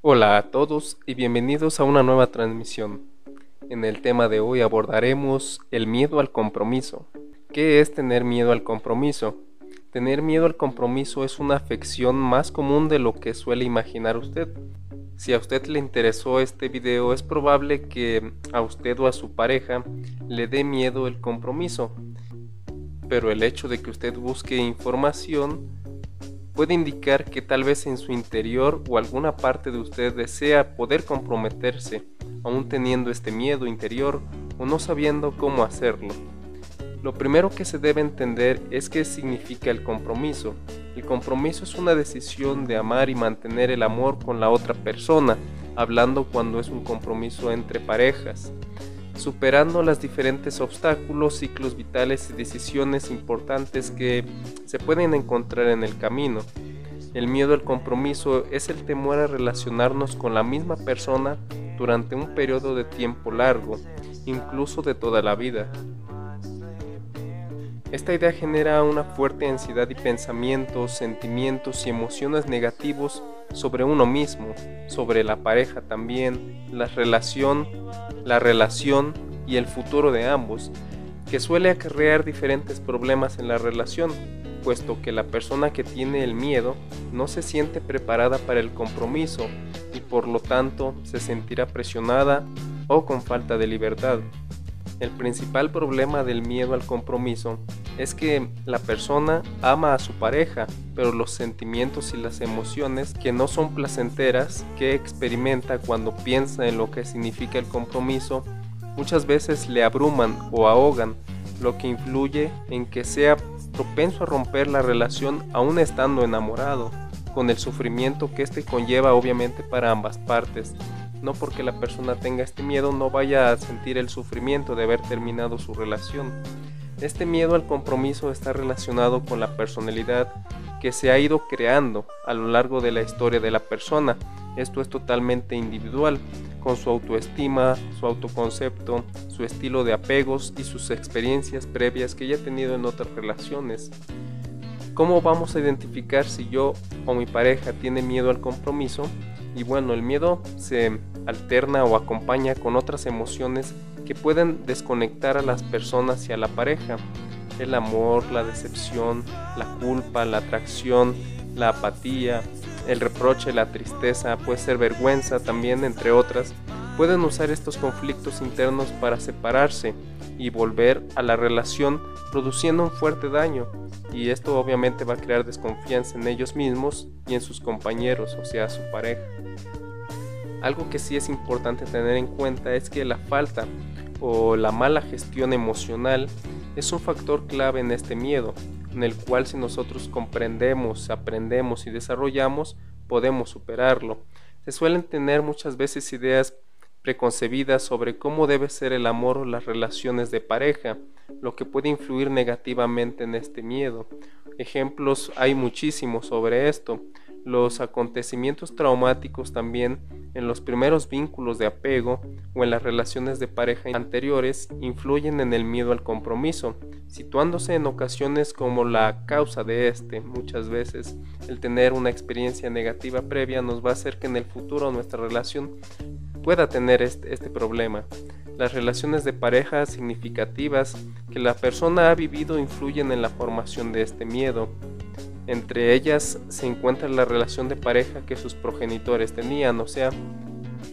Hola a todos y bienvenidos a una nueva transmisión. En el tema de hoy abordaremos el miedo al compromiso. ¿Qué es tener miedo al compromiso? Tener miedo al compromiso es una afección más común de lo que suele imaginar usted. Si a usted le interesó este video es probable que a usted o a su pareja le dé miedo el compromiso. Pero el hecho de que usted busque información puede indicar que tal vez en su interior o alguna parte de usted desea poder comprometerse, aún teniendo este miedo interior o no sabiendo cómo hacerlo. Lo primero que se debe entender es qué significa el compromiso. El compromiso es una decisión de amar y mantener el amor con la otra persona, hablando cuando es un compromiso entre parejas superando los diferentes obstáculos, ciclos vitales y decisiones importantes que se pueden encontrar en el camino. El miedo al compromiso es el temor a relacionarnos con la misma persona durante un periodo de tiempo largo, incluso de toda la vida. Esta idea genera una fuerte ansiedad y pensamientos, sentimientos y emociones negativos sobre uno mismo, sobre la pareja también, la relación, la relación y el futuro de ambos, que suele acarrear diferentes problemas en la relación, puesto que la persona que tiene el miedo no se siente preparada para el compromiso y por lo tanto se sentirá presionada o con falta de libertad. El principal problema del miedo al compromiso es que la persona ama a su pareja, pero los sentimientos y las emociones que no son placenteras que experimenta cuando piensa en lo que significa el compromiso muchas veces le abruman o ahogan, lo que influye en que sea propenso a romper la relación aún estando enamorado, con el sufrimiento que este conlleva obviamente para ambas partes no porque la persona tenga este miedo no vaya a sentir el sufrimiento de haber terminado su relación. Este miedo al compromiso está relacionado con la personalidad que se ha ido creando a lo largo de la historia de la persona. Esto es totalmente individual, con su autoestima, su autoconcepto, su estilo de apegos y sus experiencias previas que ya ha tenido en otras relaciones. ¿Cómo vamos a identificar si yo o mi pareja tiene miedo al compromiso? Y bueno, el miedo se alterna o acompaña con otras emociones que pueden desconectar a las personas y a la pareja. El amor, la decepción, la culpa, la atracción, la apatía, el reproche, la tristeza, puede ser vergüenza también, entre otras, pueden usar estos conflictos internos para separarse y volver a la relación produciendo un fuerte daño y esto obviamente va a crear desconfianza en ellos mismos y en sus compañeros, o sea, su pareja. Algo que sí es importante tener en cuenta es que la falta o la mala gestión emocional es un factor clave en este miedo, en el cual si nosotros comprendemos, aprendemos y desarrollamos, podemos superarlo. Se suelen tener muchas veces ideas preconcebidas sobre cómo debe ser el amor o las relaciones de pareja, lo que puede influir negativamente en este miedo. Ejemplos hay muchísimos sobre esto. Los acontecimientos traumáticos también en los primeros vínculos de apego o en las relaciones de pareja anteriores influyen en el miedo al compromiso, situándose en ocasiones como la causa de este. Muchas veces el tener una experiencia negativa previa nos va a hacer que en el futuro nuestra relación pueda tener este, este, problema. Las relaciones de pareja significativas que la persona ha vivido influyen en la formación de este miedo. Entre ellas se encuentra la relación de pareja que sus progenitores tenían, o sea,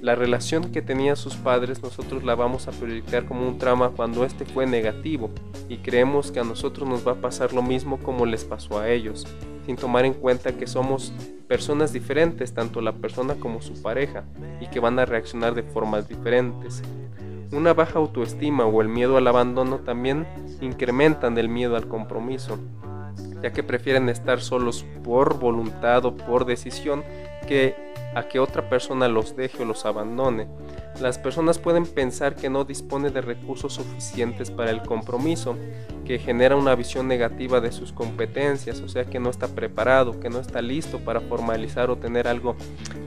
la relación que tenían sus padres nosotros la vamos a proyectar como un trauma cuando este fue negativo y creemos que a nosotros nos va a pasar lo mismo como les pasó a ellos, sin tomar en cuenta que somos personas diferentes, tanto la persona como su pareja, y que van a reaccionar de formas diferentes. Una baja autoestima o el miedo al abandono también incrementan el miedo al compromiso, ya que prefieren estar solos por voluntad o por decisión que a que otra persona los deje o los abandone. Las personas pueden pensar que no dispone de recursos suficientes para el compromiso, que genera una visión negativa de sus competencias, o sea que no está preparado, que no está listo para formalizar o tener algo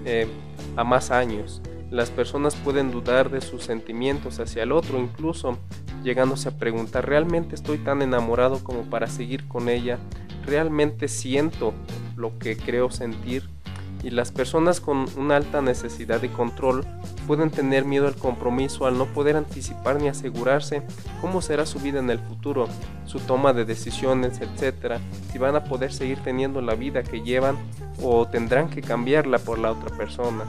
eh, a más años. Las personas pueden dudar de sus sentimientos hacia el otro, incluso llegándose a preguntar, ¿realmente estoy tan enamorado como para seguir con ella? ¿Realmente siento lo que creo sentir? Y las personas con una alta necesidad de control pueden tener miedo al compromiso al no poder anticipar ni asegurarse cómo será su vida en el futuro, su toma de decisiones, etc., si van a poder seguir teniendo la vida que llevan o tendrán que cambiarla por la otra persona.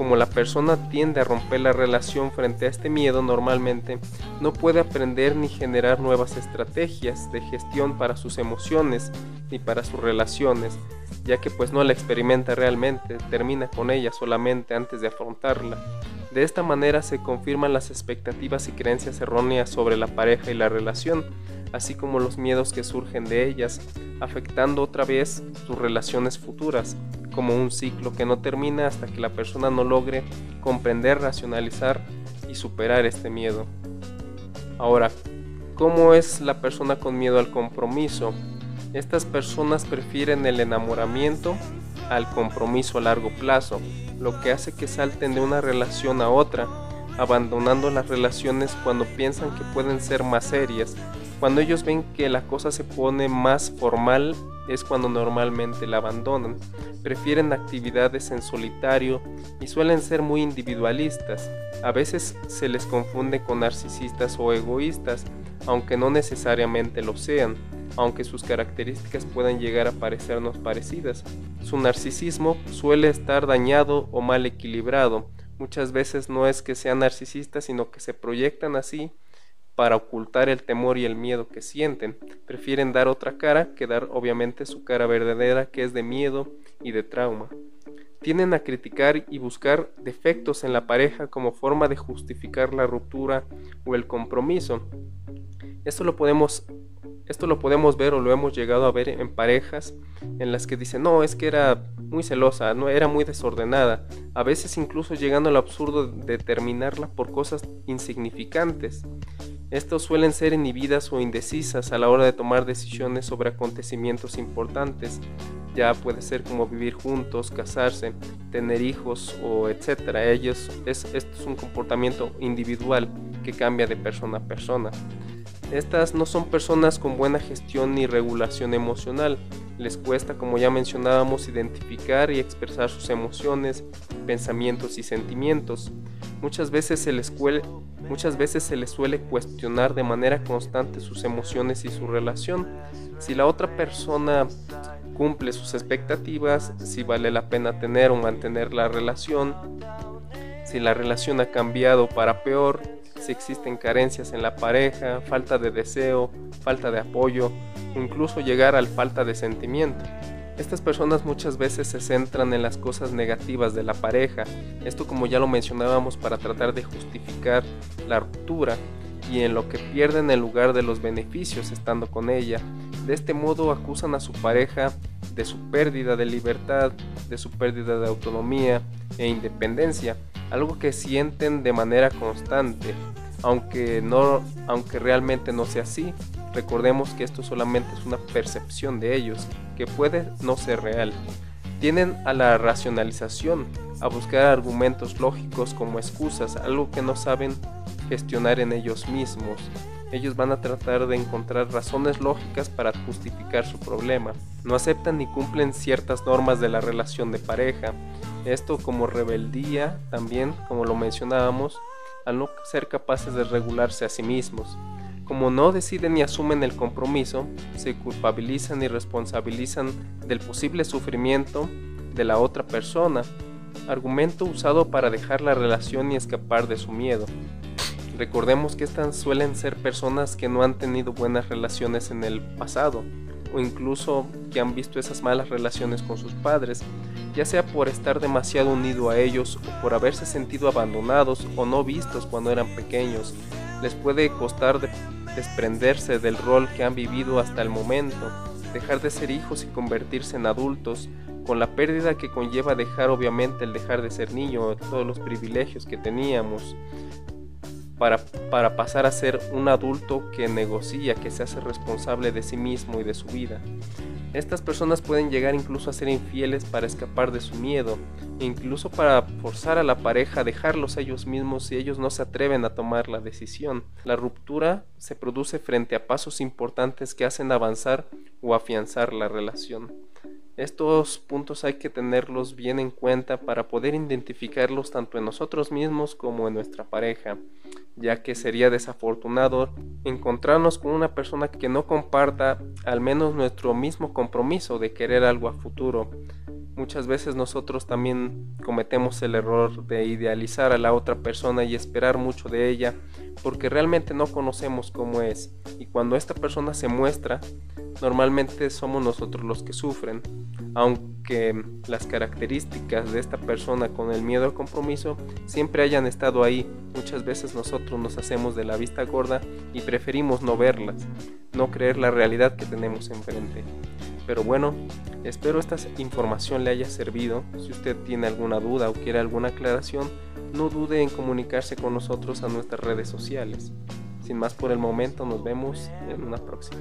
Como la persona tiende a romper la relación frente a este miedo normalmente, no puede aprender ni generar nuevas estrategias de gestión para sus emociones ni para sus relaciones, ya que pues no la experimenta realmente, termina con ella solamente antes de afrontarla. De esta manera se confirman las expectativas y creencias erróneas sobre la pareja y la relación, así como los miedos que surgen de ellas, afectando otra vez sus relaciones futuras, como un ciclo que no termina hasta que la persona no logre comprender, racionalizar y superar este miedo. Ahora, ¿cómo es la persona con miedo al compromiso? Estas personas prefieren el enamoramiento al compromiso a largo plazo, lo que hace que salten de una relación a otra, abandonando las relaciones cuando piensan que pueden ser más serias. Cuando ellos ven que la cosa se pone más formal es cuando normalmente la abandonan. Prefieren actividades en solitario y suelen ser muy individualistas. A veces se les confunde con narcisistas o egoístas, aunque no necesariamente lo sean aunque sus características puedan llegar a parecernos parecidas. Su narcisismo suele estar dañado o mal equilibrado. Muchas veces no es que sean narcisistas, sino que se proyectan así para ocultar el temor y el miedo que sienten. Prefieren dar otra cara que dar obviamente su cara verdadera que es de miedo y de trauma. Tienden a criticar y buscar defectos en la pareja como forma de justificar la ruptura o el compromiso. Esto lo podemos esto lo podemos ver o lo hemos llegado a ver en parejas en las que dicen, no, es que era muy celosa, no era muy desordenada, a veces incluso llegando al absurdo de terminarla por cosas insignificantes. Estos suelen ser inhibidas o indecisas a la hora de tomar decisiones sobre acontecimientos importantes. Ya puede ser como vivir juntos, casarse, tener hijos o etcétera. Ellos es, esto es un comportamiento individual que cambia de persona a persona. Estas no son personas con buena gestión ni regulación emocional. Les cuesta, como ya mencionábamos, identificar y expresar sus emociones, pensamientos y sentimientos. Muchas veces se les, suele cuestionar de manera constante sus emociones y su relación. Si la otra persona cumple sus expectativas, si vale la pena tener o mantener la relación, si la relación ha cambiado para peor, si existen carencias en la pareja, falta de deseo, falta de apoyo incluso llegar al falta de sentimiento. Estas personas muchas veces se centran en las cosas negativas de la pareja, esto como ya lo mencionábamos para tratar de justificar la ruptura y en lo que pierden en lugar de los beneficios estando con ella. De este modo acusan a su pareja de su pérdida de libertad, de su pérdida de autonomía e independencia, algo que sienten de manera constante, aunque, no, aunque realmente no sea así. Recordemos que esto solamente es una percepción de ellos, que puede no ser real. Tienen a la racionalización, a buscar argumentos lógicos como excusas, algo que no saben gestionar en ellos mismos. Ellos van a tratar de encontrar razones lógicas para justificar su problema. No aceptan ni cumplen ciertas normas de la relación de pareja. Esto como rebeldía también, como lo mencionábamos, al no ser capaces de regularse a sí mismos. Como no deciden ni asumen el compromiso, se culpabilizan y responsabilizan del posible sufrimiento de la otra persona, argumento usado para dejar la relación y escapar de su miedo. Recordemos que estas suelen ser personas que no han tenido buenas relaciones en el pasado, o incluso que han visto esas malas relaciones con sus padres, ya sea por estar demasiado unido a ellos o por haberse sentido abandonados o no vistos cuando eran pequeños. Les puede costar desprenderse del rol que han vivido hasta el momento, dejar de ser hijos y convertirse en adultos, con la pérdida que conlleva dejar obviamente el dejar de ser niño, todos los privilegios que teníamos, para, pasar a ser un adulto que negocia, que se hace responsable de sí mismo y de su vida. Estas personas pueden llegar incluso a ser infieles para escapar de su miedo, e incluso para forzar a la pareja a dejarlos a ellos mismos si ellos no se atreven a tomar la decisión. La ruptura se produce frente a pasos importantes que hacen avanzar o afianzar la relación. Estos puntos hay que tenerlos bien en cuenta para poder identificarlos tanto en nosotros mismos como en nuestra pareja, ya que sería desafortunado encontrarnos con una persona que no comparta al menos nuestro mismo compromiso de querer algo a futuro. Muchas veces nosotros también cometemos el error de idealizar a la otra persona y esperar mucho de ella porque realmente no conocemos cómo es y cuando esta persona se muestra normalmente somos nosotros los que sufren, aunque las características de esta persona con el miedo al compromiso siempre hayan estado ahí, muchas veces nosotros nos hacemos de la vista gorda y preferimos no verlas, no creer la realidad que tenemos enfrente. Pero bueno, espero esta información le haya servido. Si usted tiene alguna duda o quiere alguna aclaración, no dude en comunicarse con nosotros a nuestras redes sociales. Sin más por el momento, nos vemos en una próxima.